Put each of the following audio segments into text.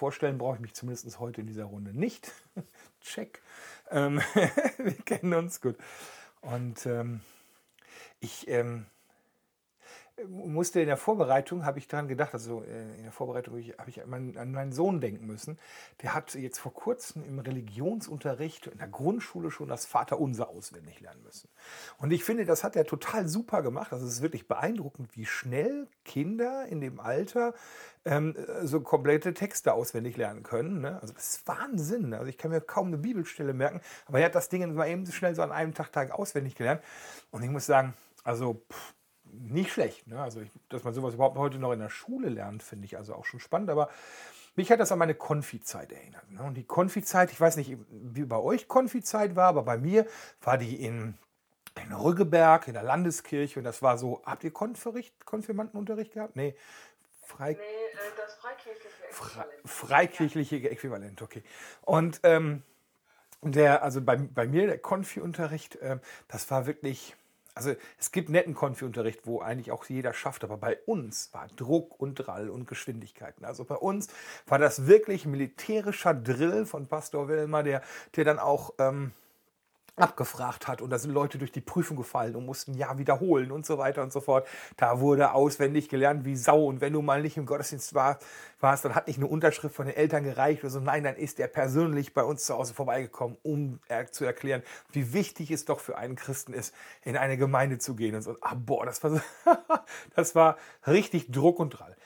vorstellen brauche ich mich zumindest heute in dieser Runde nicht. Check. Ähm, wir kennen uns gut. Und ähm, ich ähm, musste in der Vorbereitung, habe ich daran gedacht, also äh, in der Vorbereitung habe ich an meinen Sohn denken müssen. Der hat jetzt vor kurzem im Religionsunterricht in der Grundschule schon das Vaterunser auswendig lernen müssen. Und ich finde, das hat er total super gemacht. Also es ist wirklich beeindruckend, wie schnell Kinder in dem Alter ähm, so komplette Texte auswendig lernen können. Ne? Also das ist Wahnsinn. Also ich kann mir kaum eine Bibelstelle merken, aber er hat das Ding mal eben so schnell so an einem Tag, Tag auswendig gelernt. Und ich muss sagen, also pff, nicht schlecht. Ne? Also, ich, dass man sowas überhaupt heute noch in der Schule lernt, finde ich also auch schon spannend. Aber mich hat das an meine Konfizeit erinnert. Ne? Und die Konfizeit, ich weiß nicht, wie bei euch Konfizeit war, aber bei mir war die in, in Rüggeberg, in der Landeskirche. Und das war so, habt ihr Konfericht, Konfirmandenunterricht gehabt? Nee. Frei, nee, äh, das freikirchliche Äquivalent. freikirchliche Äquivalent, okay. Und ähm, der, also bei, bei mir, der Konfi-Unterricht, äh, das war wirklich also es gibt netten Konfi-Unterricht, wo eigentlich auch jeder schafft, aber bei uns war Druck und Drall und Geschwindigkeiten. Also bei uns war das wirklich militärischer Drill von Pastor Wilmer, der, der dann auch ähm, abgefragt hat und da sind Leute durch die Prüfung gefallen und mussten ja wiederholen und so weiter und so fort. Da wurde auswendig gelernt wie Sau und wenn du mal nicht im Gottesdienst war, warst, dann hat nicht eine Unterschrift von den Eltern gereicht oder so. Nein, dann ist er persönlich bei uns zu Hause vorbeigekommen, um zu erklären, wie wichtig es doch für einen Christen ist, in eine Gemeinde zu gehen und so. Ah, boah, das war, das war richtig Druck und Drall.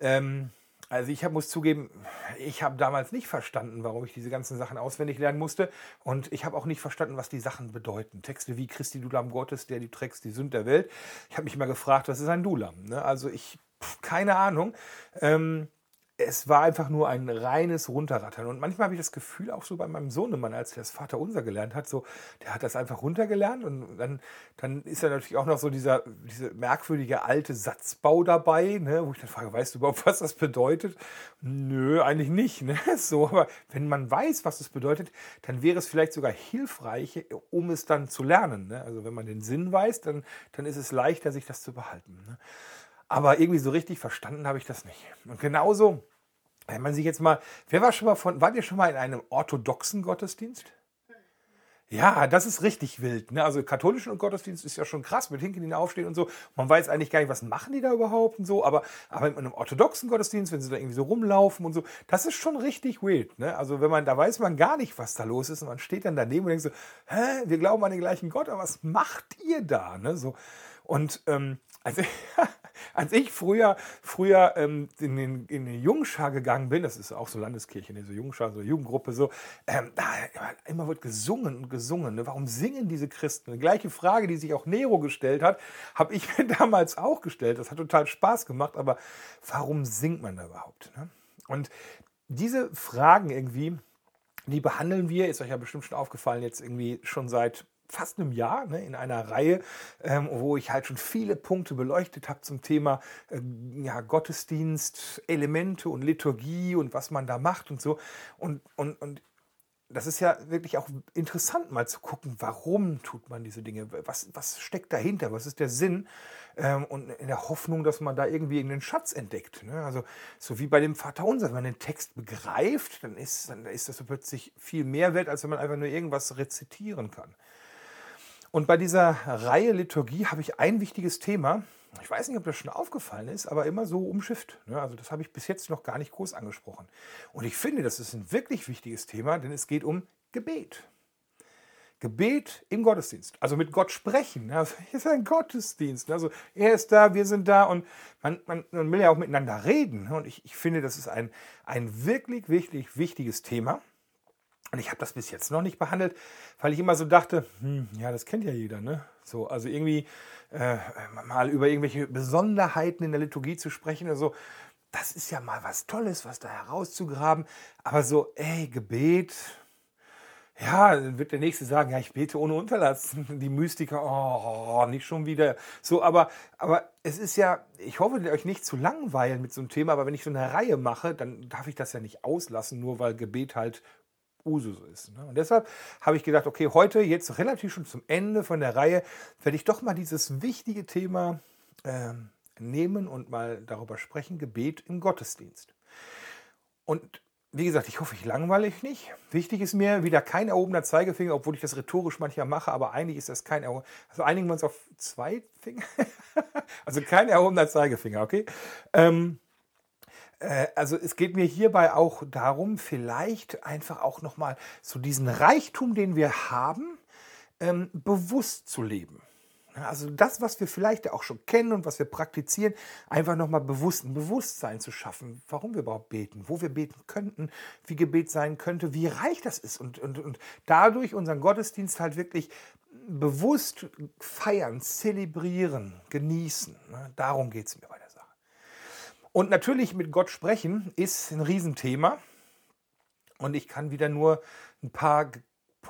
Ähm, also ich hab, muss zugeben, ich habe damals nicht verstanden, warum ich diese ganzen Sachen auswendig lernen musste. Und ich habe auch nicht verstanden, was die Sachen bedeuten. Texte wie Christi Dulam Gottes, der die trägst, die Sünd der Welt. Ich habe mich immer gefragt, was ist ein Dulam? Ne? Also ich, pf, keine Ahnung. Ähm, es war einfach nur ein reines Runterrattern. Und manchmal habe ich das Gefühl, auch so bei meinem Sohnemann, als er das Vaterunser gelernt hat, so, der hat das einfach runtergelernt und dann, dann ist da natürlich auch noch so dieser, diese merkwürdige alte Satzbau dabei, ne, wo ich dann frage, weißt du überhaupt, was das bedeutet? Nö, eigentlich nicht. Ne? So, aber wenn man weiß, was das bedeutet, dann wäre es vielleicht sogar hilfreich, um es dann zu lernen. Ne? Also wenn man den Sinn weiß, dann, dann ist es leichter, sich das zu behalten. Ne? Aber irgendwie so richtig verstanden habe ich das nicht. Und genauso, wenn man sich jetzt mal, wer war schon mal von, wart ihr schon mal in einem orthodoxen Gottesdienst? Ja, das ist richtig wild. Ne? Also katholischen Gottesdienst ist ja schon krass, mit Hinkeln aufstehen und so. Man weiß eigentlich gar nicht, was machen die da überhaupt und so. Aber, aber in einem orthodoxen Gottesdienst, wenn sie da irgendwie so rumlaufen und so, das ist schon richtig wild. Ne? Also wenn man, da weiß man gar nicht, was da los ist. Und man steht dann daneben und denkt so, hä, wir glauben an den gleichen Gott, aber was macht ihr da? Ne? So, und ähm, also als ich früher, früher ähm, in, den, in die Jungschar gegangen bin, das ist auch so Landeskirche, ne, so Jungschar, so Jugendgruppe, so, ähm, da immer wird gesungen und gesungen. Ne? Warum singen diese Christen? Die gleiche Frage, die sich auch Nero gestellt hat, habe ich mir damals auch gestellt. Das hat total Spaß gemacht, aber warum singt man da überhaupt? Ne? Und diese Fragen irgendwie, die behandeln wir, ist euch ja bestimmt schon aufgefallen, jetzt irgendwie schon seit fast einem Jahr ne, in einer Reihe, ähm, wo ich halt schon viele Punkte beleuchtet habe zum Thema äh, ja, Gottesdienst, Elemente und Liturgie und was man da macht und so. Und, und, und das ist ja wirklich auch interessant, mal zu gucken, warum tut man diese Dinge, was, was steckt dahinter, was ist der Sinn ähm, und in der Hoffnung, dass man da irgendwie einen Schatz entdeckt. Ne? Also so wie bei dem Vaterunser, wenn man den Text begreift, dann ist, dann ist das plötzlich viel mehr wert, als wenn man einfach nur irgendwas rezitieren kann. Und bei dieser Reihe Liturgie habe ich ein wichtiges Thema. Ich weiß nicht, ob das schon aufgefallen ist, aber immer so umschifft. Ne? Also das habe ich bis jetzt noch gar nicht groß angesprochen. Und ich finde, das ist ein wirklich wichtiges Thema, denn es geht um Gebet. Gebet im Gottesdienst, also mit Gott sprechen. Also hier ist ein Gottesdienst. Also er ist da, wir sind da und man, man, man will ja auch miteinander reden. Und ich, ich finde, das ist ein, ein wirklich, wirklich wichtiges Thema. Und ich habe das bis jetzt noch nicht behandelt, weil ich immer so dachte, hm, ja, das kennt ja jeder, ne? So, also irgendwie äh, mal über irgendwelche Besonderheiten in der Liturgie zu sprechen oder so, das ist ja mal was Tolles, was da herauszugraben. Aber so, ey, Gebet, ja, dann wird der Nächste sagen, ja, ich bete ohne Unterlass. Die Mystiker, oh, nicht schon wieder. So, aber, aber es ist ja, ich hoffe, euch nicht zu langweilen mit so einem Thema, aber wenn ich so eine Reihe mache, dann darf ich das ja nicht auslassen, nur weil Gebet halt Usus ist. Ne? Und deshalb habe ich gedacht, okay, heute, jetzt relativ schon zum Ende von der Reihe, werde ich doch mal dieses wichtige Thema äh, nehmen und mal darüber sprechen, Gebet im Gottesdienst. Und wie gesagt, ich hoffe, ich langweile ich nicht. Wichtig ist mir wieder kein erhobener Zeigefinger, obwohl ich das rhetorisch manchmal mache, aber eigentlich ist das kein erhobener. Also einigen wir uns auf zwei Finger. also kein erhobener Zeigefinger, okay? Ähm, äh, also es geht mir hierbei auch darum, vielleicht einfach auch nochmal so diesen Reichtum, den wir haben, ähm, bewusst zu leben. Also das, was wir vielleicht auch schon kennen und was wir praktizieren, einfach nochmal bewusst ein Bewusstsein zu schaffen, warum wir überhaupt beten, wo wir beten könnten, wie Gebet sein könnte, wie reich das ist und, und, und dadurch unseren Gottesdienst halt wirklich bewusst feiern, zelebrieren, genießen. Ne? Darum geht es mir bei. Und natürlich mit Gott sprechen ist ein Riesenthema und ich kann wieder nur ein paar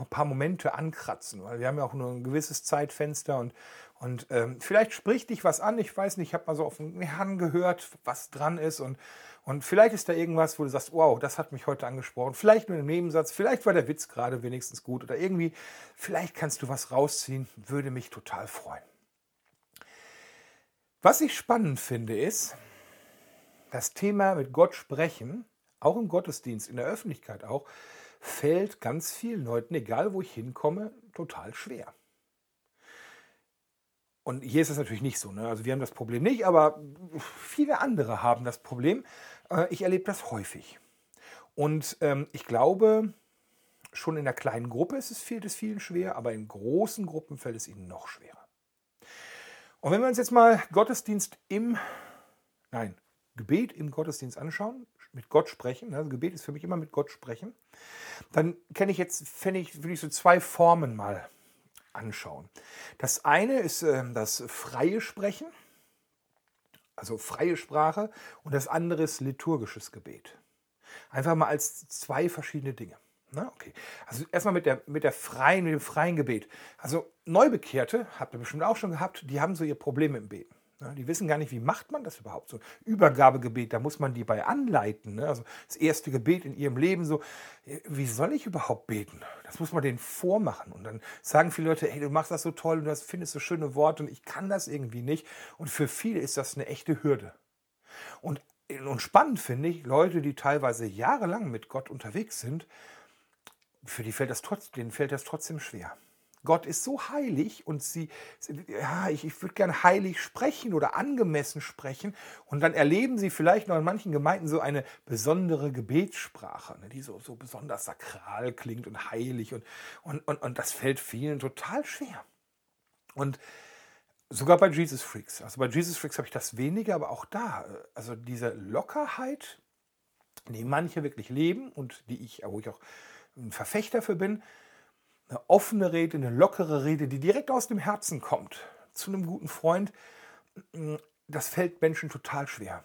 ein paar Momente ankratzen, weil wir haben ja auch nur ein gewisses Zeitfenster und, und ähm, vielleicht spricht dich was an. Ich weiß nicht, ich habe mal so auf den Herrn gehört, was dran ist und, und vielleicht ist da irgendwas, wo du sagst, wow, das hat mich heute angesprochen. Vielleicht nur im Nebensatz, vielleicht war der Witz gerade wenigstens gut oder irgendwie, vielleicht kannst du was rausziehen, würde mich total freuen. Was ich spannend finde, ist, das Thema mit Gott sprechen, auch im Gottesdienst, in der Öffentlichkeit auch, fällt ganz vielen Leuten, egal wo ich hinkomme, total schwer. Und hier ist es natürlich nicht so. Ne? Also wir haben das Problem nicht, aber viele andere haben das Problem. Äh, ich erlebe das häufig. Und ähm, ich glaube, schon in der kleinen Gruppe ist es, fehlt es vielen schwer, aber in großen Gruppen fällt es ihnen noch schwerer. Und wenn wir uns jetzt mal Gottesdienst im, nein, Gebet im Gottesdienst anschauen, mit Gott sprechen, also Gebet ist für mich immer mit Gott sprechen, dann kenne ich jetzt, fände ich, würde ich so zwei Formen mal anschauen. Das eine ist äh, das freie Sprechen, also freie Sprache, und das andere ist liturgisches Gebet. Einfach mal als zwei verschiedene Dinge. Na, okay. Also erstmal mit der, mit der freien, mit dem freien Gebet. Also Neubekehrte, habt ihr bestimmt auch schon gehabt, die haben so ihr Problem dem Beten. Ja, die wissen gar nicht, wie macht man das überhaupt so. Übergabegebet, da muss man die bei anleiten. Ne? Also das erste Gebet in ihrem Leben so, wie soll ich überhaupt beten? Das muss man denen vormachen. Und dann sagen viele Leute, hey, du machst das so toll und du findest so schöne Worte und ich kann das irgendwie nicht. Und für viele ist das eine echte Hürde. Und, und spannend finde ich, Leute, die teilweise jahrelang mit Gott unterwegs sind, für die fällt das trotzdem, denen fällt das trotzdem schwer. Gott ist so heilig und sie, ja, ich, ich würde gern heilig sprechen oder angemessen sprechen. Und dann erleben sie vielleicht noch in manchen Gemeinden so eine besondere Gebetssprache, ne, die so, so besonders sakral klingt und heilig. Und, und, und, und das fällt vielen total schwer. Und sogar bei Jesus Freaks. Also bei Jesus Freaks habe ich das weniger, aber auch da, also diese Lockerheit, die manche wirklich leben und die ich, wo ich auch ein Verfechter für bin, eine offene Rede, eine lockere Rede, die direkt aus dem Herzen kommt, zu einem guten Freund, mm, das fällt Menschen total schwer.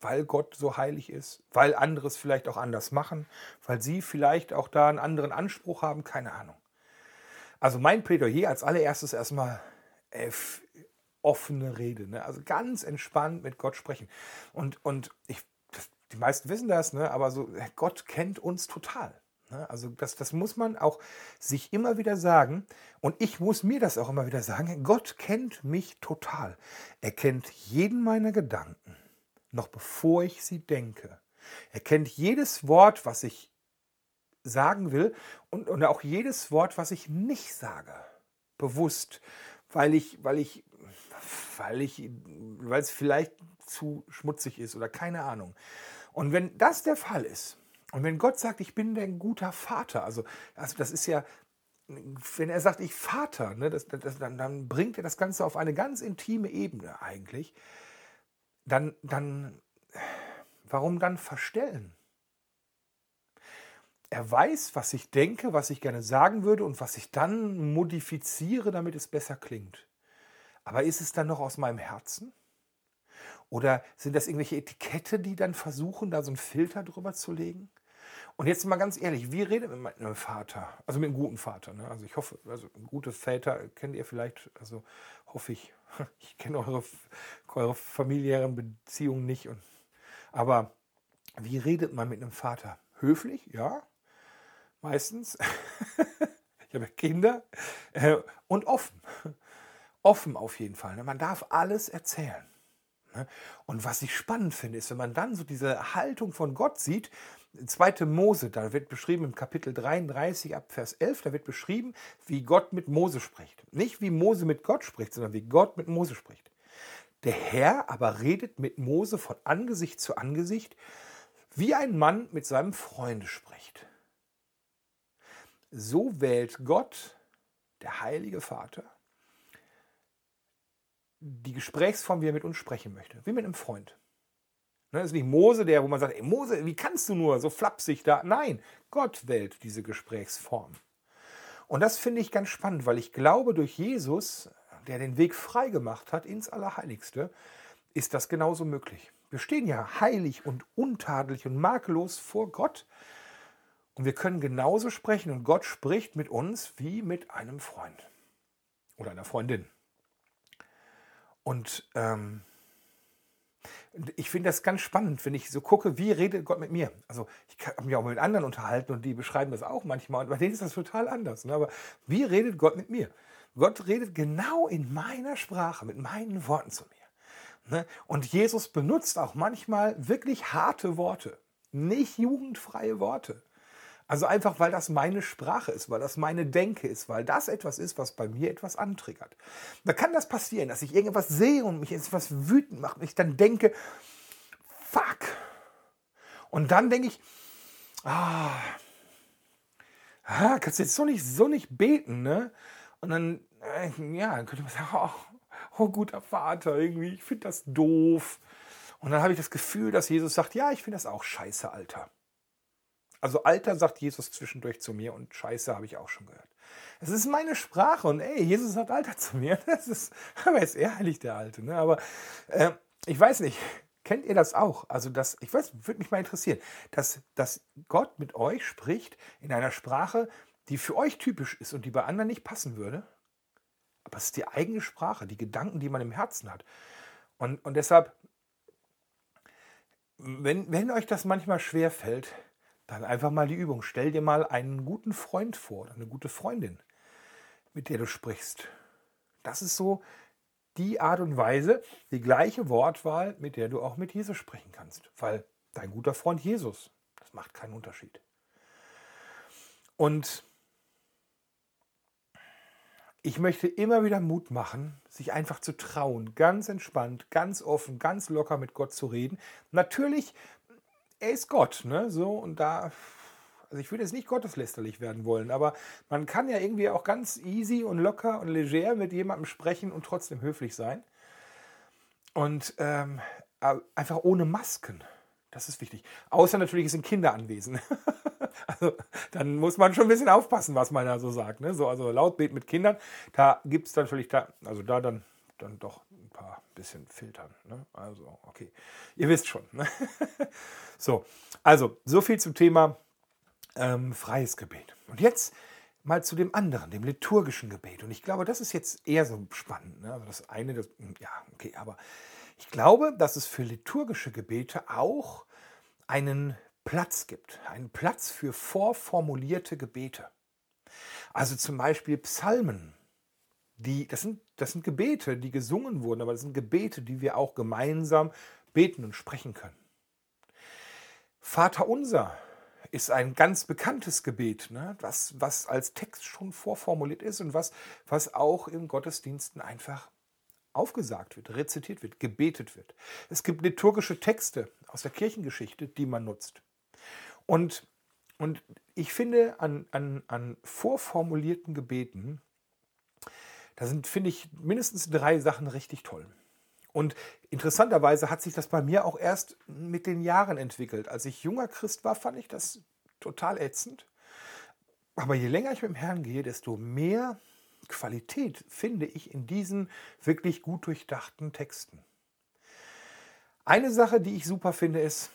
Weil Gott so heilig ist, weil andere es vielleicht auch anders machen, weil sie vielleicht auch da einen anderen Anspruch haben, keine Ahnung. Also mein Plädoyer als allererstes erstmal äh, offene Rede, ne? also ganz entspannt mit Gott sprechen. Und, und ich, die meisten wissen das, ne? aber so, Gott kennt uns total. Ne? Also das, das muss man auch sich immer wieder sagen. Und ich muss mir das auch immer wieder sagen. Gott kennt mich total. Er kennt jeden meiner Gedanken, noch bevor ich sie denke. Er kennt jedes Wort, was ich sagen will und, und auch jedes Wort, was ich nicht sage. Bewusst, weil ich, weil ich, weil ich, weil es vielleicht zu schmutzig ist oder keine Ahnung. Und wenn das der Fall ist, und wenn Gott sagt, ich bin ein guter Vater, also, also das ist ja, wenn er sagt, ich Vater, ne, das, das, dann, dann bringt er das Ganze auf eine ganz intime Ebene eigentlich. Dann, dann, warum dann verstellen? Er weiß, was ich denke, was ich gerne sagen würde und was ich dann modifiziere, damit es besser klingt. Aber ist es dann noch aus meinem Herzen? Oder sind das irgendwelche Etikette, die dann versuchen, da so einen Filter drüber zu legen? Und jetzt mal ganz ehrlich, wie redet man mit einem Vater? Also mit einem guten Vater. Ne? Also ich hoffe, also gute Väter kennt ihr vielleicht, also hoffe ich. Ich kenne eure, eure familiären Beziehungen nicht. Und, aber wie redet man mit einem Vater? Höflich, ja, meistens. ich habe Kinder. Äh, und offen. Offen auf jeden Fall. Ne? Man darf alles erzählen. Ne? Und was ich spannend finde, ist, wenn man dann so diese Haltung von Gott sieht, 2. Mose, da wird beschrieben im Kapitel 33 ab Vers 11, da wird beschrieben, wie Gott mit Mose spricht. Nicht wie Mose mit Gott spricht, sondern wie Gott mit Mose spricht. Der Herr aber redet mit Mose von Angesicht zu Angesicht, wie ein Mann mit seinem Freunde spricht. So wählt Gott, der heilige Vater, die Gesprächsform, wie er mit uns sprechen möchte, wie mit einem Freund. Ne, ist nicht Mose, der, wo man sagt, ey Mose, wie kannst du nur so flapsig da? Nein, Gott wählt diese Gesprächsform. Und das finde ich ganz spannend, weil ich glaube, durch Jesus, der den Weg frei gemacht hat ins Allerheiligste, ist das genauso möglich. Wir stehen ja heilig und untadelig und makellos vor Gott. Und wir können genauso sprechen und Gott spricht mit uns wie mit einem Freund oder einer Freundin. Und ähm, ich finde das ganz spannend, wenn ich so gucke, wie redet Gott mit mir. Also ich habe mich auch mit anderen unterhalten und die beschreiben das auch manchmal und bei denen ist das total anders. Ne? Aber wie redet Gott mit mir? Gott redet genau in meiner Sprache, mit meinen Worten zu mir. Ne? Und Jesus benutzt auch manchmal wirklich harte Worte, nicht jugendfreie Worte. Also einfach, weil das meine Sprache ist, weil das meine Denke ist, weil das etwas ist, was bei mir etwas antriggert. Da kann das passieren, dass ich irgendwas sehe und mich etwas wütend macht und ich dann denke, fuck. Und dann denke ich, ah, ah, kannst du jetzt so nicht, so nicht beten, ne? Und dann, äh, ja, dann könnte man sagen, oh, oh guter Vater, irgendwie, ich finde das doof. Und dann habe ich das Gefühl, dass Jesus sagt, ja, ich finde das auch scheiße, Alter. Also Alter sagt Jesus zwischendurch zu mir und Scheiße habe ich auch schon gehört. Es ist meine Sprache und ey, Jesus sagt Alter zu mir. Das ist, aber ist ehrlich der Alte. Ne? Aber äh, ich weiß nicht, kennt ihr das auch? Also das, ich weiß, würde mich mal interessieren, dass, dass Gott mit euch spricht in einer Sprache, die für euch typisch ist und die bei anderen nicht passen würde. Aber es ist die eigene Sprache, die Gedanken, die man im Herzen hat. Und, und deshalb, wenn, wenn euch das manchmal schwer fällt, dann einfach mal die Übung. Stell dir mal einen guten Freund vor eine gute Freundin, mit der du sprichst. Das ist so die Art und Weise, die gleiche Wortwahl, mit der du auch mit Jesus sprechen kannst. Weil dein guter Freund Jesus, das macht keinen Unterschied. Und ich möchte immer wieder Mut machen, sich einfach zu trauen, ganz entspannt, ganz offen, ganz locker mit Gott zu reden. Natürlich er ist Gott, ne? So, und da, also ich würde jetzt nicht gotteslästerlich werden wollen, aber man kann ja irgendwie auch ganz easy und locker und leger mit jemandem sprechen und trotzdem höflich sein. Und ähm, einfach ohne Masken. Das ist wichtig. Außer natürlich sind Kinder anwesend. also dann muss man schon ein bisschen aufpassen, was man da so sagt. Ne? So, also Lautbet mit Kindern, da gibt es natürlich da, also da dann, dann doch paar bisschen filtern. Ne? Also, okay. Ihr wisst schon. Ne? so, also, so viel zum Thema ähm, freies Gebet. Und jetzt mal zu dem anderen, dem liturgischen Gebet. Und ich glaube, das ist jetzt eher so spannend. Ne? Also das eine, das, hm, ja, okay, aber ich glaube, dass es für liturgische Gebete auch einen Platz gibt. Einen Platz für vorformulierte Gebete. Also zum Beispiel Psalmen die, das sind, das sind Gebete, die gesungen wurden, aber das sind Gebete, die wir auch gemeinsam beten und sprechen können. Vater unser ist ein ganz bekanntes Gebet, ne? was, was als Text schon vorformuliert ist und was, was auch in Gottesdiensten einfach aufgesagt wird, rezitiert wird, gebetet wird. Es gibt liturgische Texte aus der Kirchengeschichte, die man nutzt. Und, und ich finde, an, an, an vorformulierten Gebeten da sind, finde ich, mindestens drei Sachen richtig toll. Und interessanterweise hat sich das bei mir auch erst mit den Jahren entwickelt. Als ich junger Christ war, fand ich das total ätzend. Aber je länger ich mit dem Herrn gehe, desto mehr Qualität finde ich in diesen wirklich gut durchdachten Texten. Eine Sache, die ich super finde, ist,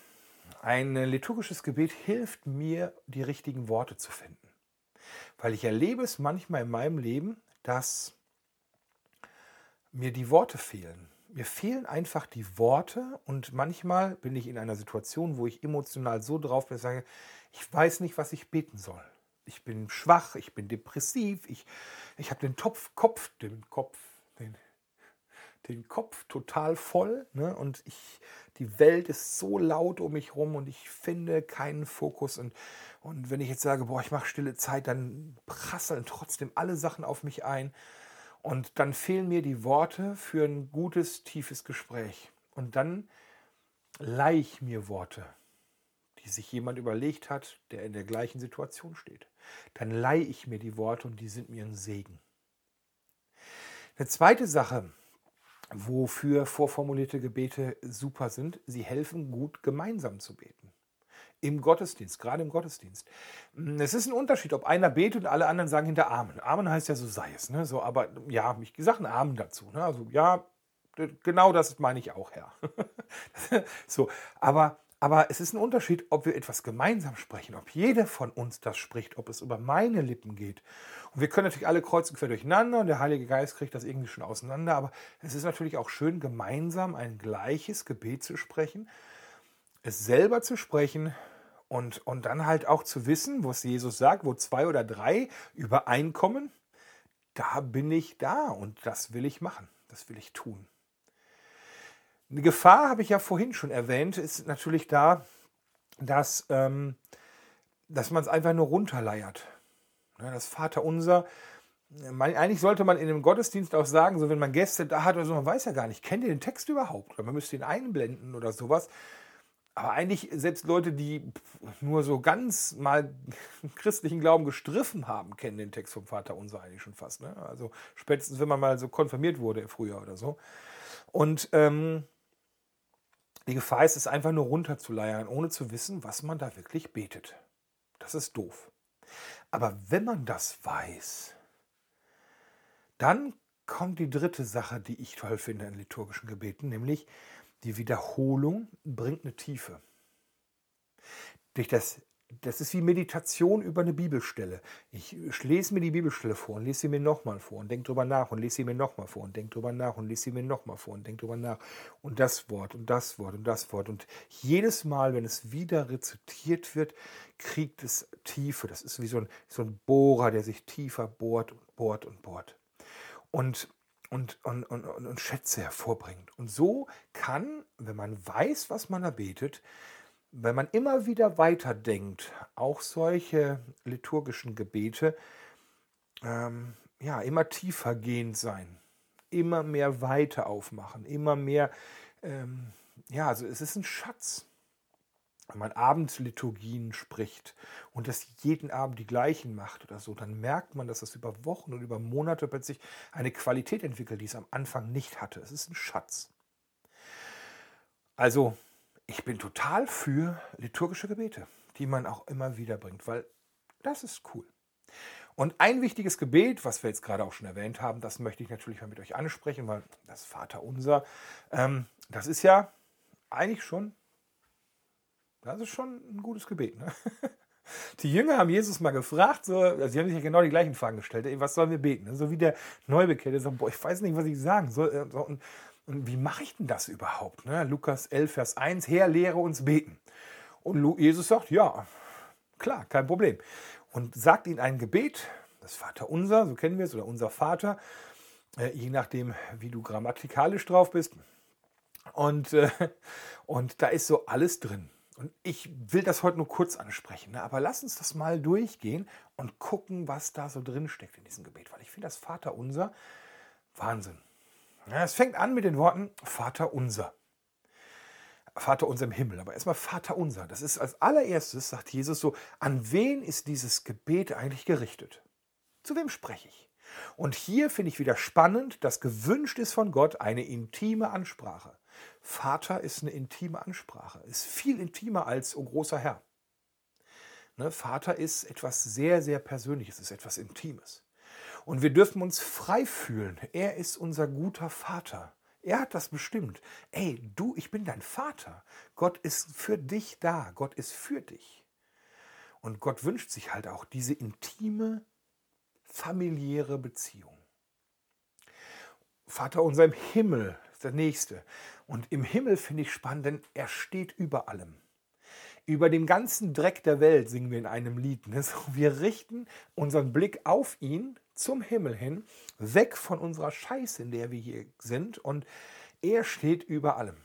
ein liturgisches Gebet hilft mir, die richtigen Worte zu finden. Weil ich erlebe es manchmal in meinem Leben, dass mir die Worte fehlen. Mir fehlen einfach die Worte und manchmal bin ich in einer Situation, wo ich emotional so drauf bin, sage, ich weiß nicht, was ich beten soll. Ich bin schwach, ich bin depressiv, ich, ich habe den Topf, Kopf, den Kopf, den, den Kopf total voll ne? und ich, die Welt ist so laut um mich rum und ich finde keinen Fokus. Und, und wenn ich jetzt sage, boah, ich mache stille Zeit, dann prasseln trotzdem alle Sachen auf mich ein. Und dann fehlen mir die Worte für ein gutes, tiefes Gespräch. Und dann leihe ich mir Worte, die sich jemand überlegt hat, der in der gleichen Situation steht. Dann leihe ich mir die Worte und die sind mir ein Segen. Eine zweite Sache, wofür vorformulierte Gebete super sind, sie helfen gut gemeinsam zu beten. Im Gottesdienst, gerade im Gottesdienst. Es ist ein Unterschied, ob einer betet und alle anderen sagen hinter Amen. Amen heißt ja so sei es. Ne? So, aber ja, ich sage einen Amen dazu. Ne? Also ja, genau das meine ich auch, Herr. so, aber aber es ist ein Unterschied, ob wir etwas gemeinsam sprechen, ob jeder von uns das spricht, ob es über meine Lippen geht. Und wir können natürlich alle kreuzen quer durcheinander und der Heilige Geist kriegt das irgendwie schon auseinander. Aber es ist natürlich auch schön, gemeinsam ein gleiches Gebet zu sprechen, es selber zu sprechen und, und dann halt auch zu wissen, was Jesus sagt, wo zwei oder drei übereinkommen, da bin ich da und das will ich machen, das will ich tun. Eine Gefahr, habe ich ja vorhin schon erwähnt, ist natürlich da, dass, ähm, dass man es einfach nur runterleiert. Ja, das Vaterunser, man, eigentlich sollte man in dem Gottesdienst auch sagen, so wenn man Gäste da hat oder so, man weiß ja gar nicht, kennt ihr den Text überhaupt? Oder man müsste ihn einblenden oder sowas. Aber eigentlich, selbst Leute, die nur so ganz mal christlichen Glauben gestriffen haben, kennen den Text vom Vater Unser eigentlich schon fast. Ne? Also spätestens, wenn man mal so konfirmiert wurde früher oder so. Und ähm, die Gefahr ist es einfach nur runterzuleiern, ohne zu wissen, was man da wirklich betet. Das ist doof. Aber wenn man das weiß, dann kommt die dritte Sache, die ich toll finde in liturgischen Gebeten, nämlich die Wiederholung bringt eine Tiefe. Durch das das ist wie Meditation über eine Bibelstelle. Ich lese mir die Bibelstelle vor und lese sie mir nochmal vor und denke drüber nach und lese sie mir nochmal vor und denke drüber nach und lese sie mir nochmal vor und denke drüber nach. Und das Wort und das Wort und das Wort. Und jedes Mal, wenn es wieder rezitiert wird, kriegt es Tiefe. Das ist wie so ein, so ein Bohrer, der sich tiefer bohrt und bohrt und bohrt. Und und, und, und, und, Schätze hervorbringt. Und so kann, wenn man weiß, was man da betet, wenn man immer wieder weiterdenkt, auch solche liturgischen Gebete, ähm, ja, immer tiefer gehend sein, immer mehr Weite aufmachen, immer mehr, ähm, ja, also es ist ein Schatz. Wenn man Abendliturgien spricht und das jeden Abend die gleichen macht oder so, dann merkt man, dass das über Wochen und über Monate plötzlich eine Qualität entwickelt, die es am Anfang nicht hatte. Es ist ein Schatz. Also ich bin total für liturgische Gebete, die man auch immer wieder bringt, weil das ist cool. Und ein wichtiges Gebet, was wir jetzt gerade auch schon erwähnt haben, das möchte ich natürlich mal mit euch ansprechen, weil das Vaterunser, ähm, das ist ja eigentlich schon, das ist schon ein gutes Gebet. Ne? Die Jünger haben Jesus mal gefragt, so, also sie haben sich ja genau die gleichen Fragen gestellt, ey, was sollen wir beten? So wie der Neubekehrte sagt, boah, ich weiß nicht, was ich sagen soll. Äh, und und wie mache ich denn das überhaupt? Ne? Lukas 11, Vers 1, Herr, lehre uns beten. Und Jesus sagt, ja, klar, kein Problem. Und sagt ihnen ein Gebet, das Vater unser, so kennen wir es, oder unser Vater, äh, je nachdem, wie du grammatikalisch drauf bist. Und, äh, und da ist so alles drin. Und ich will das heute nur kurz ansprechen, ne? aber lass uns das mal durchgehen und gucken, was da so drin steckt in diesem Gebet, weil ich finde das Vater unser Wahnsinn. Ja, es fängt an mit den Worten Vater unser. Vater unser im Himmel. Aber erstmal Vater unser. Das ist als allererstes, sagt Jesus so, an wen ist dieses Gebet eigentlich gerichtet? Zu wem spreche ich? Und hier finde ich wieder spannend, dass gewünscht ist von Gott eine intime Ansprache. Vater ist eine intime Ansprache, ist viel intimer als, oh großer Herr. Ne, Vater ist etwas sehr, sehr Persönliches, ist etwas Intimes. Und wir dürfen uns frei fühlen. Er ist unser guter Vater. Er hat das bestimmt. Ey, du, ich bin dein Vater. Gott ist für dich da. Gott ist für dich. Und Gott wünscht sich halt auch diese intime, familiäre Beziehung. Vater unser im Himmel der nächste. Und im Himmel finde ich spannend, denn er steht über allem. Über den ganzen Dreck der Welt singen wir in einem Lied. Ne? wir richten unseren Blick auf ihn zum Himmel hin, weg von unserer Scheiße, in der wir hier sind. Und er steht über allem.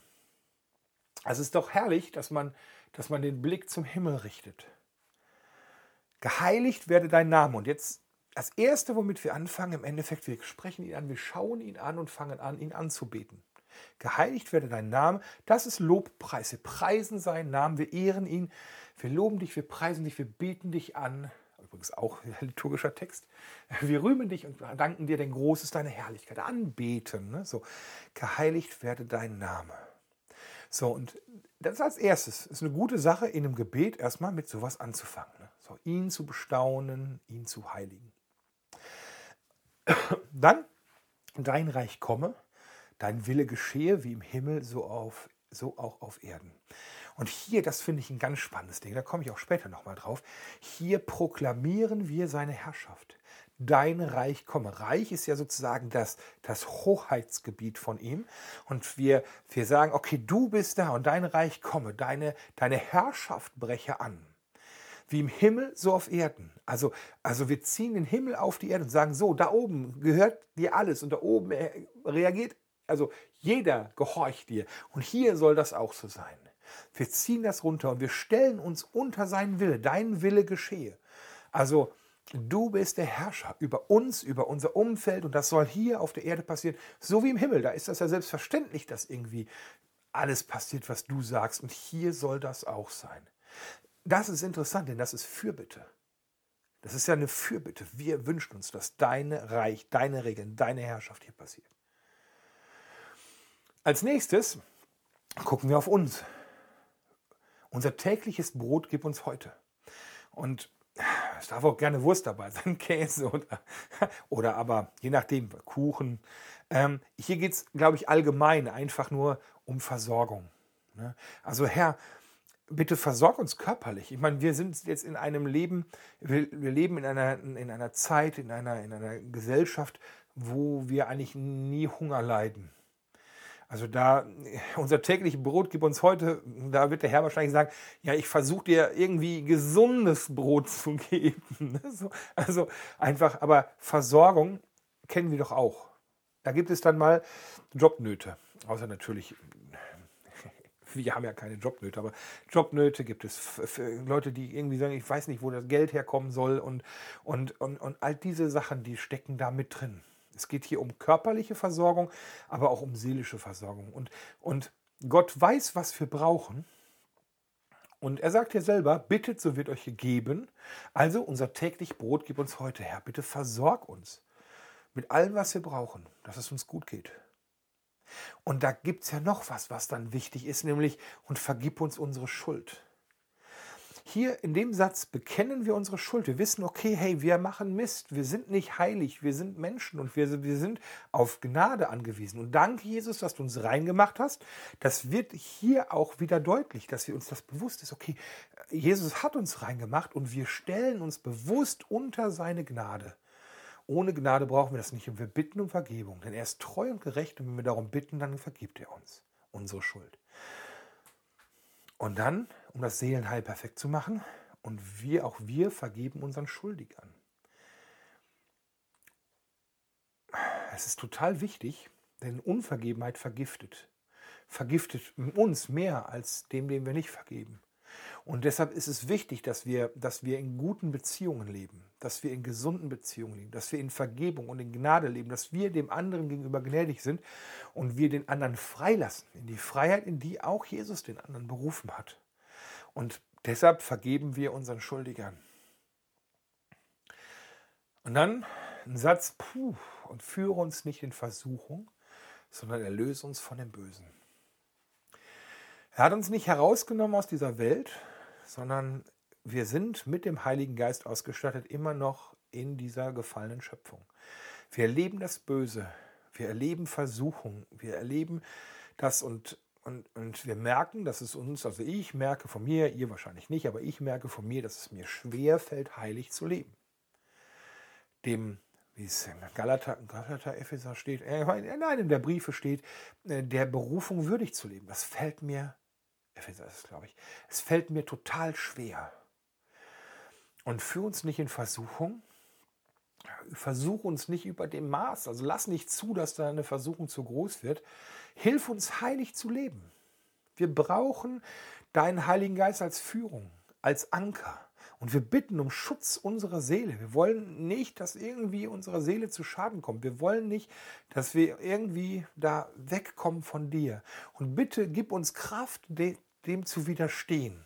Also es ist doch herrlich, dass man, dass man den Blick zum Himmel richtet. Geheiligt werde dein Name. Und jetzt das Erste, womit wir anfangen, im Endeffekt, wir sprechen ihn an, wir schauen ihn an und fangen an, ihn anzubeten. Geheiligt werde dein Name, das ist Lobpreis. Wir preisen seinen Namen, wir ehren ihn, wir loben dich, wir preisen dich, wir beten dich an. Übrigens auch liturgischer Text. Wir rühmen dich und danken dir, denn groß ist deine Herrlichkeit. Anbeten. Ne? So, geheiligt werde dein Name. So, und das als erstes ist eine gute Sache, in einem Gebet erstmal mit sowas anzufangen. Ne? So, ihn zu bestaunen, ihn zu heiligen. Dann, dein Reich komme, dein Wille geschehe, wie im Himmel, so, auf, so auch auf Erden. Und hier, das finde ich ein ganz spannendes Ding, da komme ich auch später nochmal drauf. Hier proklamieren wir seine Herrschaft. Dein Reich komme. Reich ist ja sozusagen das, das Hoheitsgebiet von ihm. Und wir, wir sagen, okay, du bist da und dein Reich komme, deine, deine Herrschaft breche an wie im Himmel, so auf Erden. Also, also wir ziehen den Himmel auf die Erde und sagen, so, da oben gehört dir alles und da oben reagiert, also jeder gehorcht dir. Und hier soll das auch so sein. Wir ziehen das runter und wir stellen uns unter seinen Wille. Dein Wille geschehe. Also du bist der Herrscher über uns, über unser Umfeld und das soll hier auf der Erde passieren, so wie im Himmel. Da ist das ja selbstverständlich, dass irgendwie alles passiert, was du sagst. Und hier soll das auch sein. Das ist interessant, denn das ist Fürbitte. Das ist ja eine Fürbitte. Wir wünschen uns, dass deine Reich, deine Regeln, deine Herrschaft hier passiert. Als nächstes gucken wir auf uns. Unser tägliches Brot gib uns heute. Und es darf auch gerne Wurst dabei sein, Käse oder, oder aber je nachdem Kuchen. Ähm, hier geht es, glaube ich, allgemein einfach nur um Versorgung. Ne? Also Herr, bitte versorg uns körperlich. Ich meine, wir sind jetzt in einem Leben, wir, wir leben in einer, in einer Zeit, in einer, in einer Gesellschaft, wo wir eigentlich nie Hunger leiden. Also da, unser tägliches Brot gibt uns heute, da wird der Herr wahrscheinlich sagen, ja, ich versuche dir irgendwie gesundes Brot zu geben. also einfach, aber Versorgung kennen wir doch auch. Da gibt es dann mal Jobnöte. Außer natürlich, wir haben ja keine Jobnöte, aber Jobnöte gibt es für Leute, die irgendwie sagen, ich weiß nicht, wo das Geld herkommen soll und, und, und, und all diese Sachen, die stecken da mit drin. Es geht hier um körperliche Versorgung, aber auch um seelische Versorgung. Und, und Gott weiß, was wir brauchen. Und er sagt ja selber, bittet, so wird euch gegeben. Also unser täglich Brot gib uns heute, Herr. Bitte versorg uns mit allem, was wir brauchen, dass es uns gut geht. Und da gibt es ja noch was, was dann wichtig ist, nämlich und vergib uns unsere Schuld. Hier in dem Satz bekennen wir unsere Schuld. Wir wissen, okay, hey, wir machen Mist. Wir sind nicht heilig. Wir sind Menschen und wir, wir sind auf Gnade angewiesen. Und danke, Jesus, dass du uns reingemacht hast. Das wird hier auch wieder deutlich, dass wir uns das bewusst ist. Okay, Jesus hat uns reingemacht und wir stellen uns bewusst unter seine Gnade. Ohne Gnade brauchen wir das nicht und wir bitten um Vergebung, denn er ist treu und gerecht und wenn wir darum bitten, dann vergibt er uns unsere Schuld. Und dann um das Seelenheil perfekt zu machen. Und wir, auch wir, vergeben unseren Schuldigern. Es ist total wichtig, denn Unvergebenheit vergiftet. Vergiftet uns mehr als dem, dem wir nicht vergeben. Und deshalb ist es wichtig, dass wir, dass wir in guten Beziehungen leben, dass wir in gesunden Beziehungen leben, dass wir in Vergebung und in Gnade leben, dass wir dem anderen gegenüber gnädig sind und wir den anderen freilassen, in die Freiheit, in die auch Jesus den anderen berufen hat. Und deshalb vergeben wir unseren Schuldigern. Und dann ein Satz, puh, und führe uns nicht in Versuchung, sondern erlöse uns von dem Bösen. Er hat uns nicht herausgenommen aus dieser Welt, sondern wir sind mit dem Heiligen Geist ausgestattet immer noch in dieser gefallenen Schöpfung. Wir erleben das Böse, wir erleben Versuchung, wir erleben das und und, und wir merken, dass es uns, also ich merke von mir, ihr wahrscheinlich nicht, aber ich merke von mir, dass es mir schwer fällt, heilig zu leben. Dem, wie es in Galater, Galater Epheser steht, äh, in einem der Briefe steht, äh, der Berufung würdig zu leben. Das fällt mir, Epheser ist es, glaube ich, es fällt mir total schwer. Und führ uns nicht in Versuchung, versuch uns nicht über dem Maß, also lass nicht zu, dass deine Versuchung zu groß wird. Hilf uns heilig zu leben. Wir brauchen deinen Heiligen Geist als Führung, als Anker. Und wir bitten um Schutz unserer Seele. Wir wollen nicht, dass irgendwie unsere Seele zu Schaden kommt. Wir wollen nicht, dass wir irgendwie da wegkommen von dir. Und bitte gib uns Kraft, dem zu widerstehen.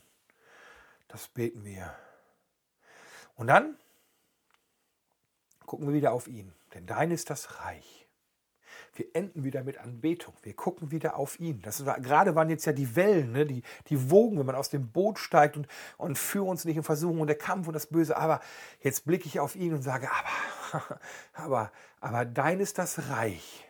Das beten wir. Und dann gucken wir wieder auf ihn, denn dein ist das Reich wir enden wieder mit Anbetung. Wir gucken wieder auf ihn. Das war, gerade waren jetzt ja die Wellen, ne, die, die Wogen, wenn man aus dem Boot steigt und, und führe uns nicht in Versuchung und der Kampf und das Böse. Aber jetzt blicke ich auf ihn und sage, aber, aber, aber dein ist das Reich.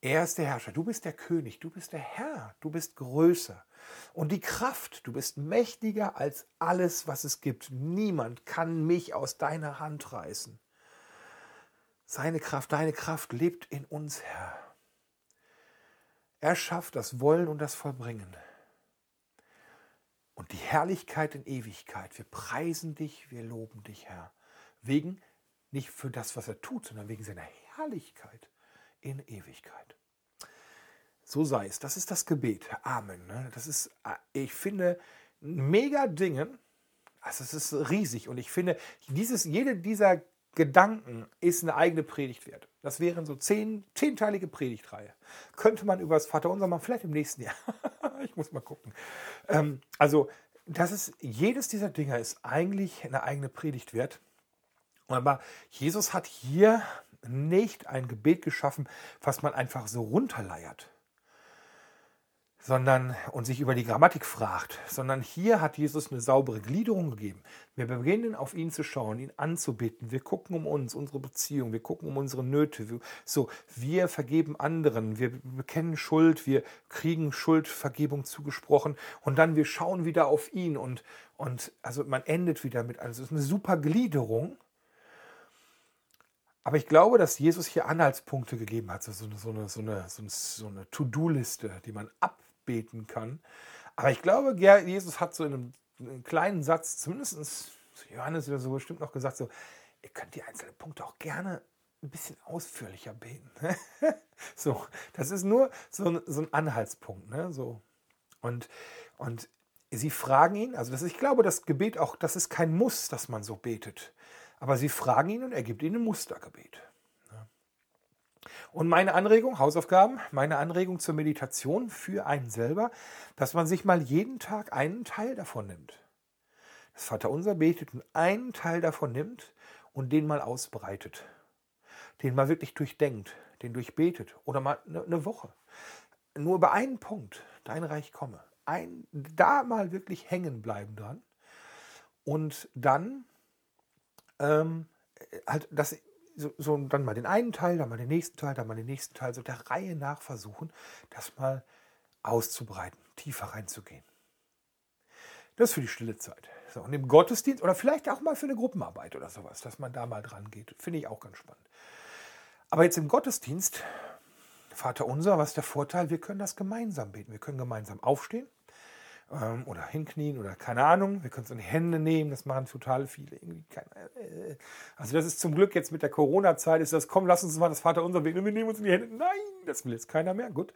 Er ist der Herrscher. Du bist der König. Du bist der Herr. Du bist größer. Und die Kraft, du bist mächtiger als alles, was es gibt. Niemand kann mich aus deiner Hand reißen. Seine Kraft, deine Kraft lebt in uns, Herr. Er schafft das Wollen und das Vollbringen. Und die Herrlichkeit in Ewigkeit. Wir preisen dich, wir loben dich, Herr. Wegen, nicht für das, was er tut, sondern wegen seiner Herrlichkeit in Ewigkeit. So sei es. Das ist das Gebet. Amen. Ne? Das ist, ich finde, mega Dingen. Also es ist riesig. Und ich finde, dieses, jede dieser Gedanken ist eine eigene Predigt wert. Das wären so zehn, zehnteilige Predigtreihe. Könnte man über das Vaterunser machen, vielleicht im nächsten Jahr. ich muss mal gucken. Ähm, also, das ist, jedes dieser Dinger ist eigentlich eine eigene Predigt wert. Aber Jesus hat hier nicht ein Gebet geschaffen, was man einfach so runterleiert sondern und sich über die Grammatik fragt, sondern hier hat Jesus eine saubere Gliederung gegeben. Wir beginnen auf ihn zu schauen, ihn anzubeten. Wir gucken um uns, unsere Beziehung, wir gucken um unsere Nöte. So, wir vergeben anderen, wir bekennen Schuld, wir kriegen Schuldvergebung zugesprochen und dann wir schauen wieder auf ihn und und also man endet wieder mit also es ist eine super Gliederung. Aber ich glaube, dass Jesus hier Anhaltspunkte gegeben hat, so eine, so eine, so eine, so eine To-Do-Liste, die man ab beten kann. Aber ich glaube, Jesus hat so in einem, in einem kleinen Satz, zumindest Johannes oder so bestimmt noch gesagt, so, ihr könnt die einzelnen Punkte auch gerne ein bisschen ausführlicher beten. so, das ist nur so ein, so ein Anhaltspunkt. Ne? So. Und, und sie fragen ihn, also das, ich glaube, das Gebet auch, das ist kein Muss, dass man so betet. Aber sie fragen ihn und er gibt ihnen ein Mustergebet. Und meine Anregung, Hausaufgaben, meine Anregung zur Meditation für einen selber, dass man sich mal jeden Tag einen Teil davon nimmt. Das Vaterunser betet und einen Teil davon nimmt und den mal ausbreitet. Den mal wirklich durchdenkt, den durchbetet oder mal eine ne Woche. Nur über einen Punkt, dein Reich komme. Ein, da mal wirklich hängen bleiben dran. Und dann ähm, halt das so, so dann mal den einen Teil, dann mal den nächsten Teil, dann mal den nächsten Teil, so der Reihe nach versuchen, das mal auszubreiten, tiefer reinzugehen. Das ist für die stille Zeit. So, und im Gottesdienst oder vielleicht auch mal für eine Gruppenarbeit oder sowas, dass man da mal dran geht, finde ich auch ganz spannend. Aber jetzt im Gottesdienst, Vater unser, was ist der Vorteil? Wir können das gemeinsam beten. Wir können gemeinsam aufstehen ähm, oder hinknien oder keine Ahnung. Wir können es in die Hände nehmen, das machen total viele. Keine, äh, also das ist zum Glück jetzt mit der Corona-Zeit, ist das, komm, lass uns mal das Vater unser beten, wir nehmen uns in die Hände. Nein, das will jetzt keiner mehr. Gut.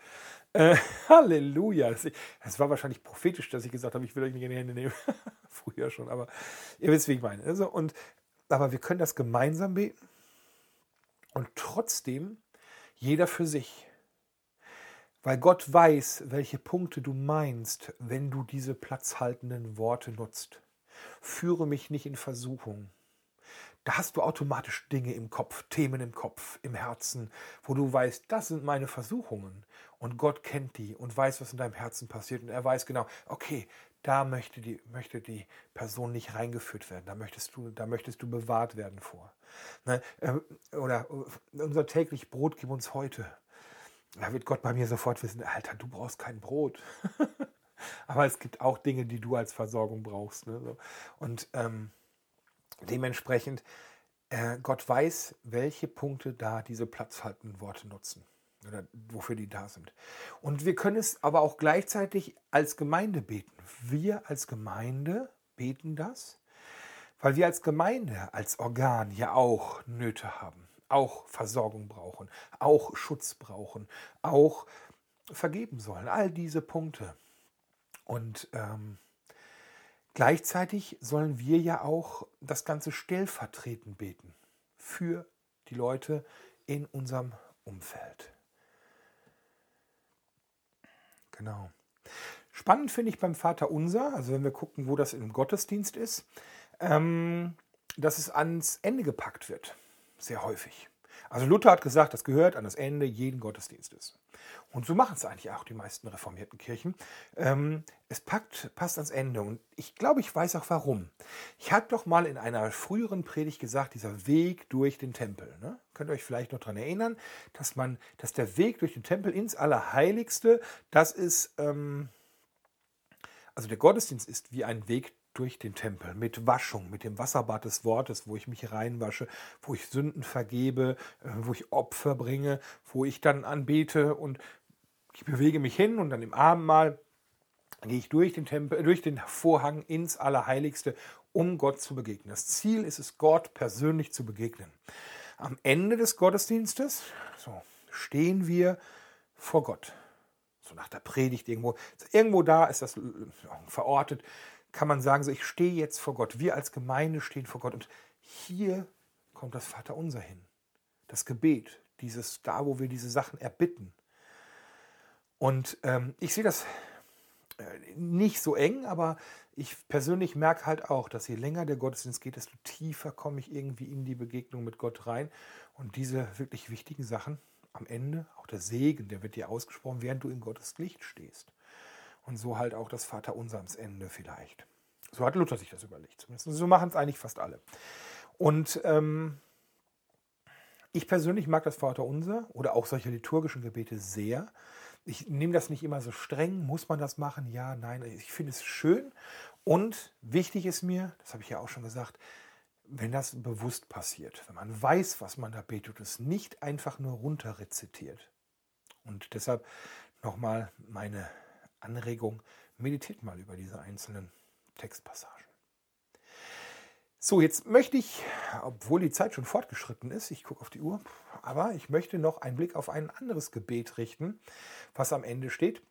Äh, Halleluja. Das, das, war wahrscheinlich prophetisch, dass ich gesagt habe, ich will euch nicht in die Hände nehmen. Früher schon, aber ihr wisst, wie ich meine. Also, und, aber wir können das gemeinsam beten und trotzdem jeder für sich. Weil Gott weiß, welche Punkte du meinst, wenn du diese platzhaltenden Worte nutzt. Führe mich nicht in Versuchung. Da hast du automatisch Dinge im Kopf, Themen im Kopf, im Herzen, wo du weißt, das sind meine Versuchungen. Und Gott kennt die und weiß, was in deinem Herzen passiert. Und er weiß genau, okay, da möchte die, möchte die Person nicht reingeführt werden. Da möchtest du, da möchtest du bewahrt werden vor. Ne? Ähm, oder äh, unser täglich Brot gib uns heute da wird Gott bei mir sofort wissen, Alter, du brauchst kein Brot. Aber es gibt auch Dinge, die du als Versorgung brauchst. Ne? Und ähm, dementsprechend, äh, Gott weiß, welche Punkte da diese platzhaltenden Worte nutzen oder wofür die da sind. Und wir können es aber auch gleichzeitig als Gemeinde beten. Wir als Gemeinde beten das. weil wir als Gemeinde, als Organ ja auch Nöte haben, auch Versorgung brauchen, auch Schutz brauchen, auch vergeben sollen. All diese Punkte. Und ähm, gleichzeitig sollen wir ja auch das Ganze stellvertretend beten für die Leute in unserem Umfeld. Genau. Spannend finde ich beim Vater Unser, also wenn wir gucken, wo das im Gottesdienst ist, ähm, dass es ans Ende gepackt wird. Sehr häufig. Also Luther hat gesagt, das gehört an das Ende jeden Gottesdienstes. Und so machen es eigentlich auch die meisten reformierten Kirchen. Ähm, es packt, passt ans Ende. Und ich glaube, ich weiß auch warum. Ich habe doch mal in einer früheren Predigt gesagt, dieser Weg durch den Tempel. Ne? Könnt ihr euch vielleicht noch daran erinnern, dass man, dass der Weg durch den Tempel ins Allerheiligste, das ist, ähm, also der Gottesdienst ist wie ein Weg durch den Tempel mit Waschung, mit dem Wasserbad des Wortes, wo ich mich reinwasche, wo ich Sünden vergebe, äh, wo ich Opfer bringe, wo ich dann anbete und ich bewege mich hin und dann im Abendmahl gehe ich durch den Tempel, durch den Vorhang ins Allerheiligste, um Gott zu begegnen. Das Ziel ist es, Gott persönlich zu begegnen. Am Ende des Gottesdienstes so, stehen wir vor Gott. So nach der Predigt irgendwo. Irgendwo da ist das äh, verortet, kann man sagen, so ich stehe jetzt vor Gott. Wir als Gemeinde stehen vor Gott. Und hier kommt das Vaterunser hin. Das Gebet, dieses da, wo wir diese Sachen erbitten. Und ähm, ich sehe das äh, nicht so eng, aber ich persönlich merke halt auch, dass je länger der Gottesdienst geht, desto tiefer komme ich irgendwie in die Begegnung mit Gott rein. Und diese wirklich wichtigen Sachen am Ende, auch der Segen, der wird dir ausgesprochen, während du in Gottes Licht stehst. Und so halt auch das Vaterunser ans Ende vielleicht. So hat Luther sich das überlegt. Zumindest. So machen es eigentlich fast alle. Und ähm, ich persönlich mag das Vaterunser oder auch solche liturgischen Gebete sehr ich nehme das nicht immer so streng. Muss man das machen? Ja, nein. Ich finde es schön. Und wichtig ist mir, das habe ich ja auch schon gesagt, wenn das bewusst passiert, wenn man weiß, was man da betet, es nicht einfach nur runterrezitiert. Und deshalb nochmal meine Anregung, meditiert mal über diese einzelnen Textpassagen. So, jetzt möchte ich, obwohl die Zeit schon fortgeschritten ist, ich gucke auf die Uhr, aber ich möchte noch einen Blick auf ein anderes Gebet richten, was am Ende steht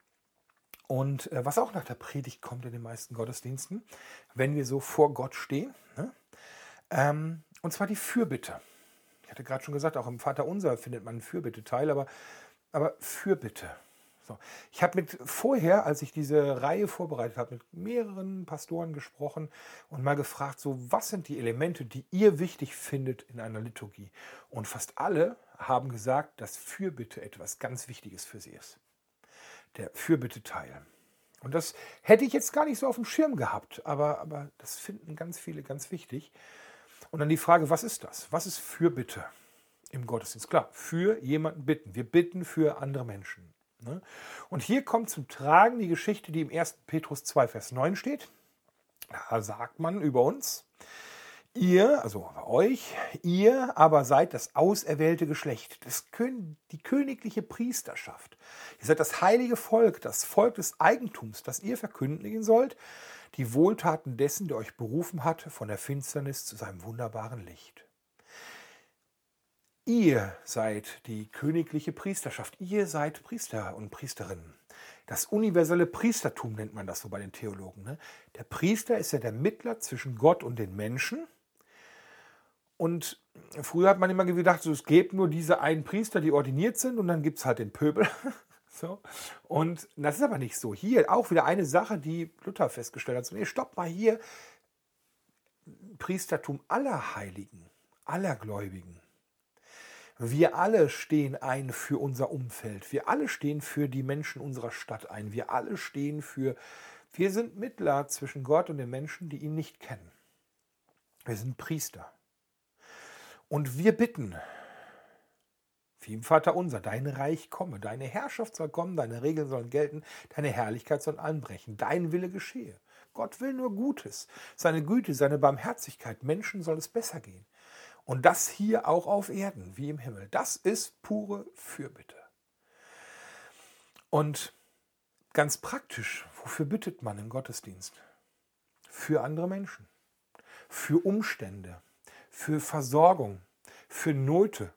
und äh, was auch nach der Predigt kommt in den meisten Gottesdiensten, wenn wir so vor Gott stehen. Ne? Ähm, und zwar die Fürbitte. Ich hatte gerade schon gesagt, auch im Vater Unser findet man einen Fürbitteteil, aber, aber Fürbitte. So. Ich habe mit vorher, als ich diese Reihe vorbereitet habe, mit mehreren Pastoren gesprochen und mal gefragt, so was sind die Elemente, die ihr wichtig findet in einer Liturgie? Und fast alle haben gesagt, dass Fürbitte etwas ganz Wichtiges für sie ist. Der Fürbitte-Teil. Und das hätte ich jetzt gar nicht so auf dem Schirm gehabt, aber, aber das finden ganz viele ganz wichtig. Und dann die Frage, was ist das? Was ist Fürbitte im Gottesdienst? Klar, für jemanden bitten. Wir bitten für andere Menschen. Ne? Und hier kommt zum Tragen die Geschichte, die im 1. Petrus 2, Vers 9 steht. Da sagt man über uns, ihr, also euch, ihr aber seid das auserwählte Geschlecht, das, die königliche Priesterschaft. Ihr seid das heilige Volk, das Volk des Eigentums, das ihr verkündigen sollt, die Wohltaten dessen, der euch berufen hat, von der Finsternis zu seinem wunderbaren Licht. Ihr seid die königliche Priesterschaft. Ihr seid Priester und Priesterinnen. Das universelle Priestertum nennt man das so bei den Theologen. Ne? Der Priester ist ja der Mittler zwischen Gott und den Menschen. Und früher hat man immer gedacht, es gibt nur diese einen Priester, die ordiniert sind, und dann gibt es halt den Pöbel. so. Und das ist aber nicht so. Hier auch wieder eine Sache, die Luther festgestellt hat. So, nee, stopp mal hier. Priestertum aller Heiligen, aller Gläubigen. Wir alle stehen ein für unser Umfeld. Wir alle stehen für die Menschen unserer Stadt ein. Wir alle stehen für, wir sind Mittler zwischen Gott und den Menschen, die ihn nicht kennen. Wir sind Priester. Und wir bitten, wie im Vater unser, dein Reich komme, deine Herrschaft soll kommen, deine Regeln sollen gelten, deine Herrlichkeit soll anbrechen, dein Wille geschehe. Gott will nur Gutes, seine Güte, seine Barmherzigkeit. Menschen soll es besser gehen. Und das hier auch auf Erden, wie im Himmel. Das ist pure Fürbitte. Und ganz praktisch, wofür bittet man im Gottesdienst? Für andere Menschen. für Umstände, für Versorgung, für Nöte,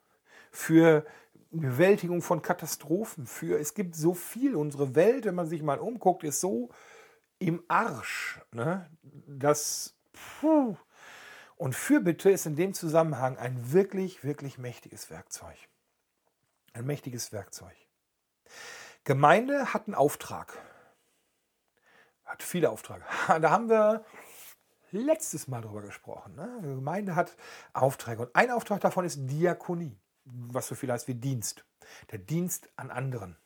für Bewältigung von Katastrophen, für es gibt so viel. Unsere Welt, wenn man sich mal umguckt, ist so im Arsch, ne? dass puh. Und Fürbitte ist in dem Zusammenhang ein wirklich, wirklich mächtiges Werkzeug. Ein mächtiges Werkzeug. Gemeinde hat einen Auftrag. Hat viele Aufträge. Da haben wir letztes Mal drüber gesprochen. Ne? Die Gemeinde hat Aufträge. Und ein Auftrag davon ist Diakonie, was so viel heißt wie Dienst. Der Dienst an anderen.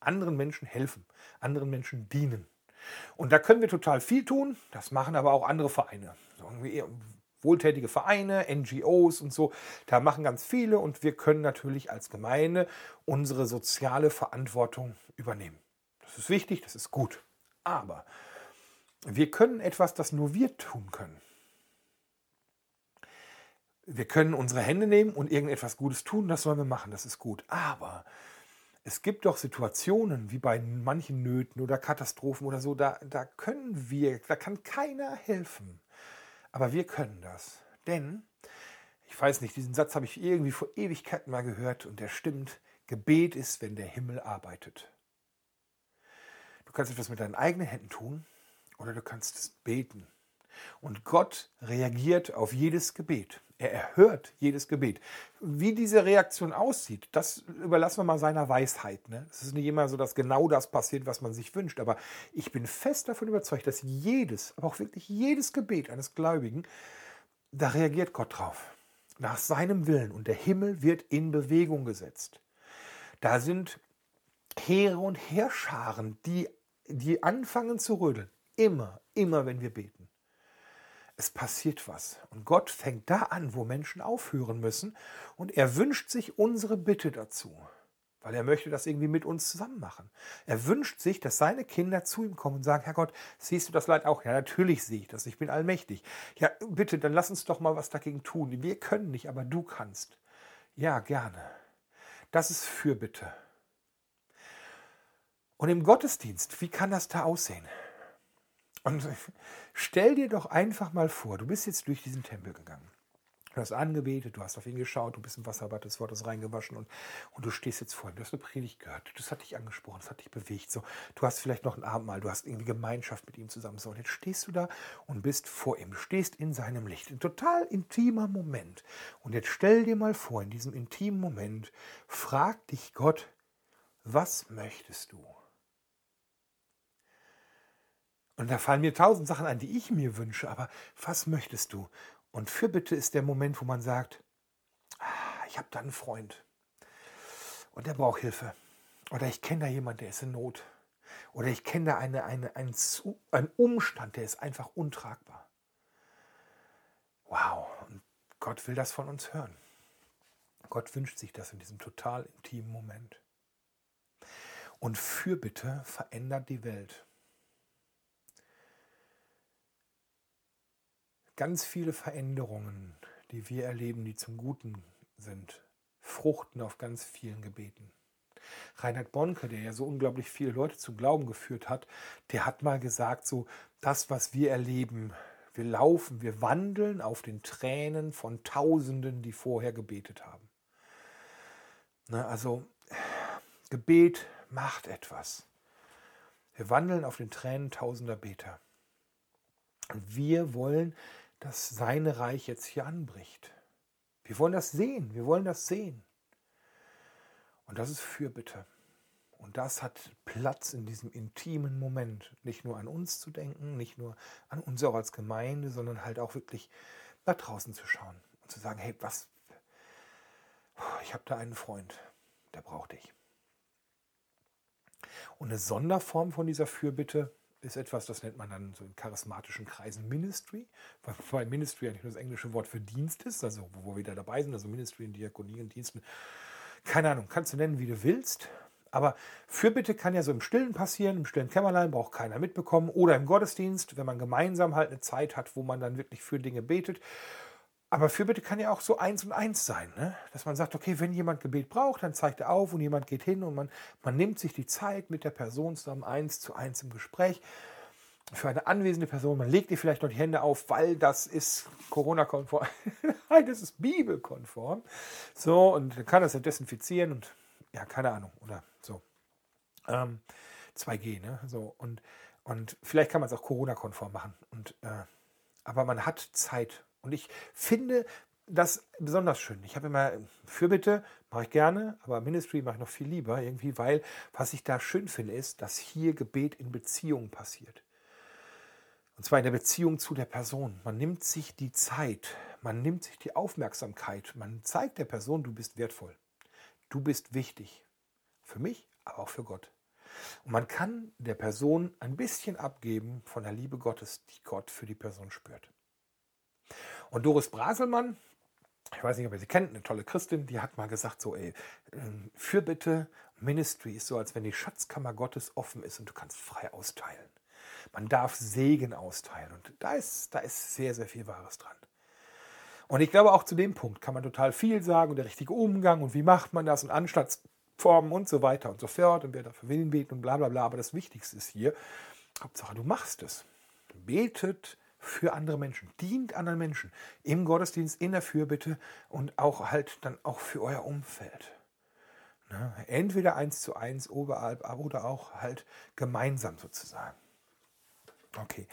Anderen Menschen helfen, anderen Menschen dienen. Und da können wir total viel tun. Das machen aber auch andere Vereine. Wohltätige Vereine, NGOs und so. Da machen ganz viele und wir können natürlich als Gemeinde unsere soziale Verantwortung übernehmen. Das ist wichtig, das ist gut. Aber wir können etwas, das nur wir tun können. Wir können unsere Hände nehmen und irgendetwas Gutes tun, das sollen wir machen, das ist gut. Aber es gibt doch Situationen wie bei manchen Nöten oder Katastrophen oder so, da, da können wir, da kann keiner helfen. Aber wir können das. Denn, ich weiß nicht, diesen Satz habe ich irgendwie vor Ewigkeiten mal gehört und der stimmt. Gebet ist, wenn der Himmel arbeitet. Du kannst etwas mit deinen eigenen Händen tun oder du kannst es beten. Und Gott reagiert auf jedes Gebet. Er erhört jedes Gebet. Wie diese Reaktion aussieht, das überlassen wir mal seiner Weisheit. Ne? Es ist nicht immer so, dass genau das passiert, was man sich wünscht. Aber ich bin fest davon überzeugt, dass jedes, aber auch wirklich jedes Gebet eines Gläubigen, da reagiert Gott drauf. Nach seinem Willen. Und der Himmel wird in Bewegung gesetzt. Da sind Heere und Heerscharen, die, die anfangen zu rödeln. Immer, immer, wenn wir beten. Es passiert was. Und Gott fängt da an, wo Menschen aufhören müssen. Und er wünscht sich unsere Bitte dazu. Weil er möchte das irgendwie mit uns zusammen machen. Er wünscht sich, dass seine Kinder zu ihm kommen und sagen, Herr Gott, siehst du das Leid auch? Ja, natürlich sehe ich das. Ich bin allmächtig. Ja, bitte, dann lass uns doch mal was dagegen tun. Wir können nicht, aber du kannst. Ja, gerne. Das ist Fürbitte. Und im Gottesdienst, wie kann das da aussehen? Und stell dir doch einfach mal vor, du bist jetzt durch diesen Tempel gegangen. Du hast angebetet, du hast auf ihn geschaut, du bist im Wasserbad des Wortes reingewaschen und, und du stehst jetzt vor ihm. Du hast eine Predigt gehört, das hat dich angesprochen, das hat dich bewegt. So, du hast vielleicht noch ein Abendmahl, du hast irgendwie Gemeinschaft mit ihm zusammen. So, und jetzt stehst du da und bist vor ihm. Du stehst in seinem Licht. Ein total intimer Moment. Und jetzt stell dir mal vor, in diesem intimen Moment fragt dich Gott, was möchtest du? Und da fallen mir tausend Sachen ein, die ich mir wünsche, aber was möchtest du? Und Fürbitte ist der Moment, wo man sagt, ah, ich habe da einen Freund und der braucht Hilfe. Oder ich kenne da jemanden, der ist in Not. Oder ich kenne da eine, eine, einen, einen Umstand, der ist einfach untragbar. Wow, und Gott will das von uns hören. Gott wünscht sich das in diesem total intimen Moment. Und Fürbitte verändert die Welt. Ganz viele Veränderungen, die wir erleben, die zum Guten sind, fruchten auf ganz vielen Gebeten. Reinhard Bonke, der ja so unglaublich viele Leute zum Glauben geführt hat, der hat mal gesagt, so das, was wir erleben, wir laufen, wir wandeln auf den Tränen von Tausenden, die vorher gebetet haben. Ne, also Gebet macht etwas. Wir wandeln auf den Tränen tausender Beter. Und wir wollen dass sein Reich jetzt hier anbricht. Wir wollen das sehen, wir wollen das sehen. Und das ist Fürbitte. Und das hat Platz in diesem intimen Moment, nicht nur an uns zu denken, nicht nur an uns auch als Gemeinde, sondern halt auch wirklich nach draußen zu schauen und zu sagen, hey, was, ich habe da einen Freund, der braucht dich. Und eine Sonderform von dieser Fürbitte ist etwas, das nennt man dann so in charismatischen Kreisen Ministry, weil Ministry eigentlich nur das englische Wort für Dienst ist, also wo wir wieder dabei sind, also Ministry in Diakonie und Diensten. Keine Ahnung, kannst du nennen, wie du willst. Aber Fürbitte kann ja so im Stillen passieren, im stillen Kämmerlein braucht keiner mitbekommen oder im Gottesdienst, wenn man gemeinsam halt eine Zeit hat, wo man dann wirklich für Dinge betet. Aber Fürbitte kann ja auch so eins und eins sein, ne? dass man sagt, okay, wenn jemand Gebet braucht, dann zeigt er auf und jemand geht hin und man, man nimmt sich die Zeit mit der Person zusammen eins zu eins im Gespräch. für eine anwesende Person. Man legt ihr vielleicht noch die Hände auf, weil das ist Corona-konform. Nein, das ist bibelkonform. So, und dann kann das ja desinfizieren und ja, keine Ahnung, oder so. Ähm, 2G, ne? So, und, und vielleicht kann man es auch Corona-konform machen. Und, äh, aber man hat Zeit. Und ich finde das besonders schön. Ich habe immer Fürbitte, mache ich gerne, aber Ministry mache ich noch viel lieber irgendwie, weil was ich da schön finde, ist, dass hier Gebet in Beziehung passiert. Und zwar in der Beziehung zu der Person. Man nimmt sich die Zeit, man nimmt sich die Aufmerksamkeit, man zeigt der Person, du bist wertvoll. Du bist wichtig. Für mich, aber auch für Gott. Und man kann der Person ein bisschen abgeben von der Liebe Gottes, die Gott für die Person spürt. Und Doris Braselmann, ich weiß nicht, ob ihr sie kennt, eine tolle Christin, die hat mal gesagt, so, ey, ähm, Fürbitte, Ministry ist so, als wenn die Schatzkammer Gottes offen ist und du kannst frei austeilen. Man darf Segen austeilen. Und da ist, da ist sehr, sehr viel Wahres dran. Und ich glaube, auch zu dem Punkt kann man total viel sagen und der richtige Umgang und wie macht man das und Anstandsformen und so weiter und so fort und wer dafür Willen beten und bla bla bla. Aber das Wichtigste ist hier, Hauptsache du machst es. Betet für andere Menschen, dient anderen Menschen im Gottesdienst, in der Fürbitte und auch halt dann auch für euer Umfeld. Ne? Entweder eins zu eins oberhalb oder auch halt gemeinsam sozusagen. Okay.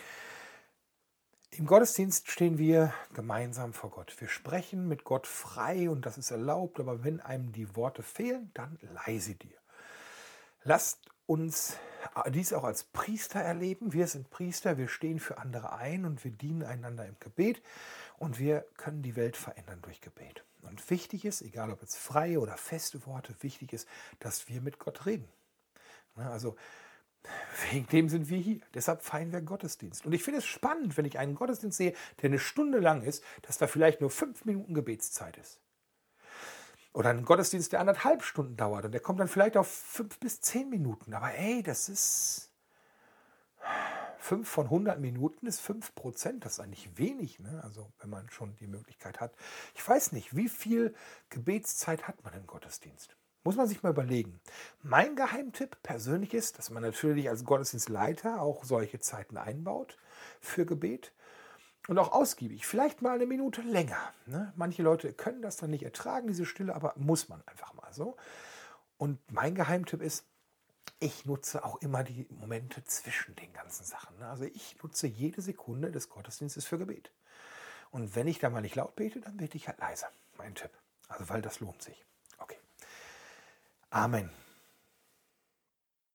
Im Gottesdienst stehen wir gemeinsam vor Gott. Wir sprechen mit Gott frei und das ist erlaubt, aber wenn einem die Worte fehlen, dann leise dir. Lasst uns dies auch als Priester erleben. Wir sind Priester, wir stehen für andere ein und wir dienen einander im Gebet und wir können die Welt verändern durch Gebet. Und wichtig ist, egal ob jetzt freie oder feste Worte, wichtig ist, dass wir mit Gott reden. Also Wegen dem sind wir hier. Deshalb feiern wir Gottesdienst. Und ich finde es spannend, wenn ich einen Gottesdienst sehe, der eine Stunde lang ist, dass da vielleicht nur fünf Minuten Gebetszeit ist. Oder ein Gottesdienst, der anderthalb Stunden dauert und der kommt dann vielleicht auf fünf bis zehn Minuten. Aber ey, das ist fünf von 100 Minuten ist fünf Prozent. Das ist eigentlich wenig, ne? Also wenn man schon die Möglichkeit hat. Ich weiß nicht, wie viel Gebetszeit hat man im Gottesdienst? Muss man sich mal überlegen. Mein Geheimtipp persönlich ist, dass man natürlich als Gottesdienstleiter auch solche Zeiten einbaut für Gebet und auch ausgiebig. Vielleicht mal eine Minute länger. Ne? Manche Leute können das dann nicht ertragen, diese Stille, aber muss man einfach mal so. Und mein Geheimtipp ist, ich nutze auch immer die Momente zwischen den ganzen Sachen. Ne? Also ich nutze jede Sekunde des Gottesdienstes für Gebet. Und wenn ich da mal nicht laut bete, dann bete ich halt leise. Mein Tipp. Also weil das lohnt sich. Amen.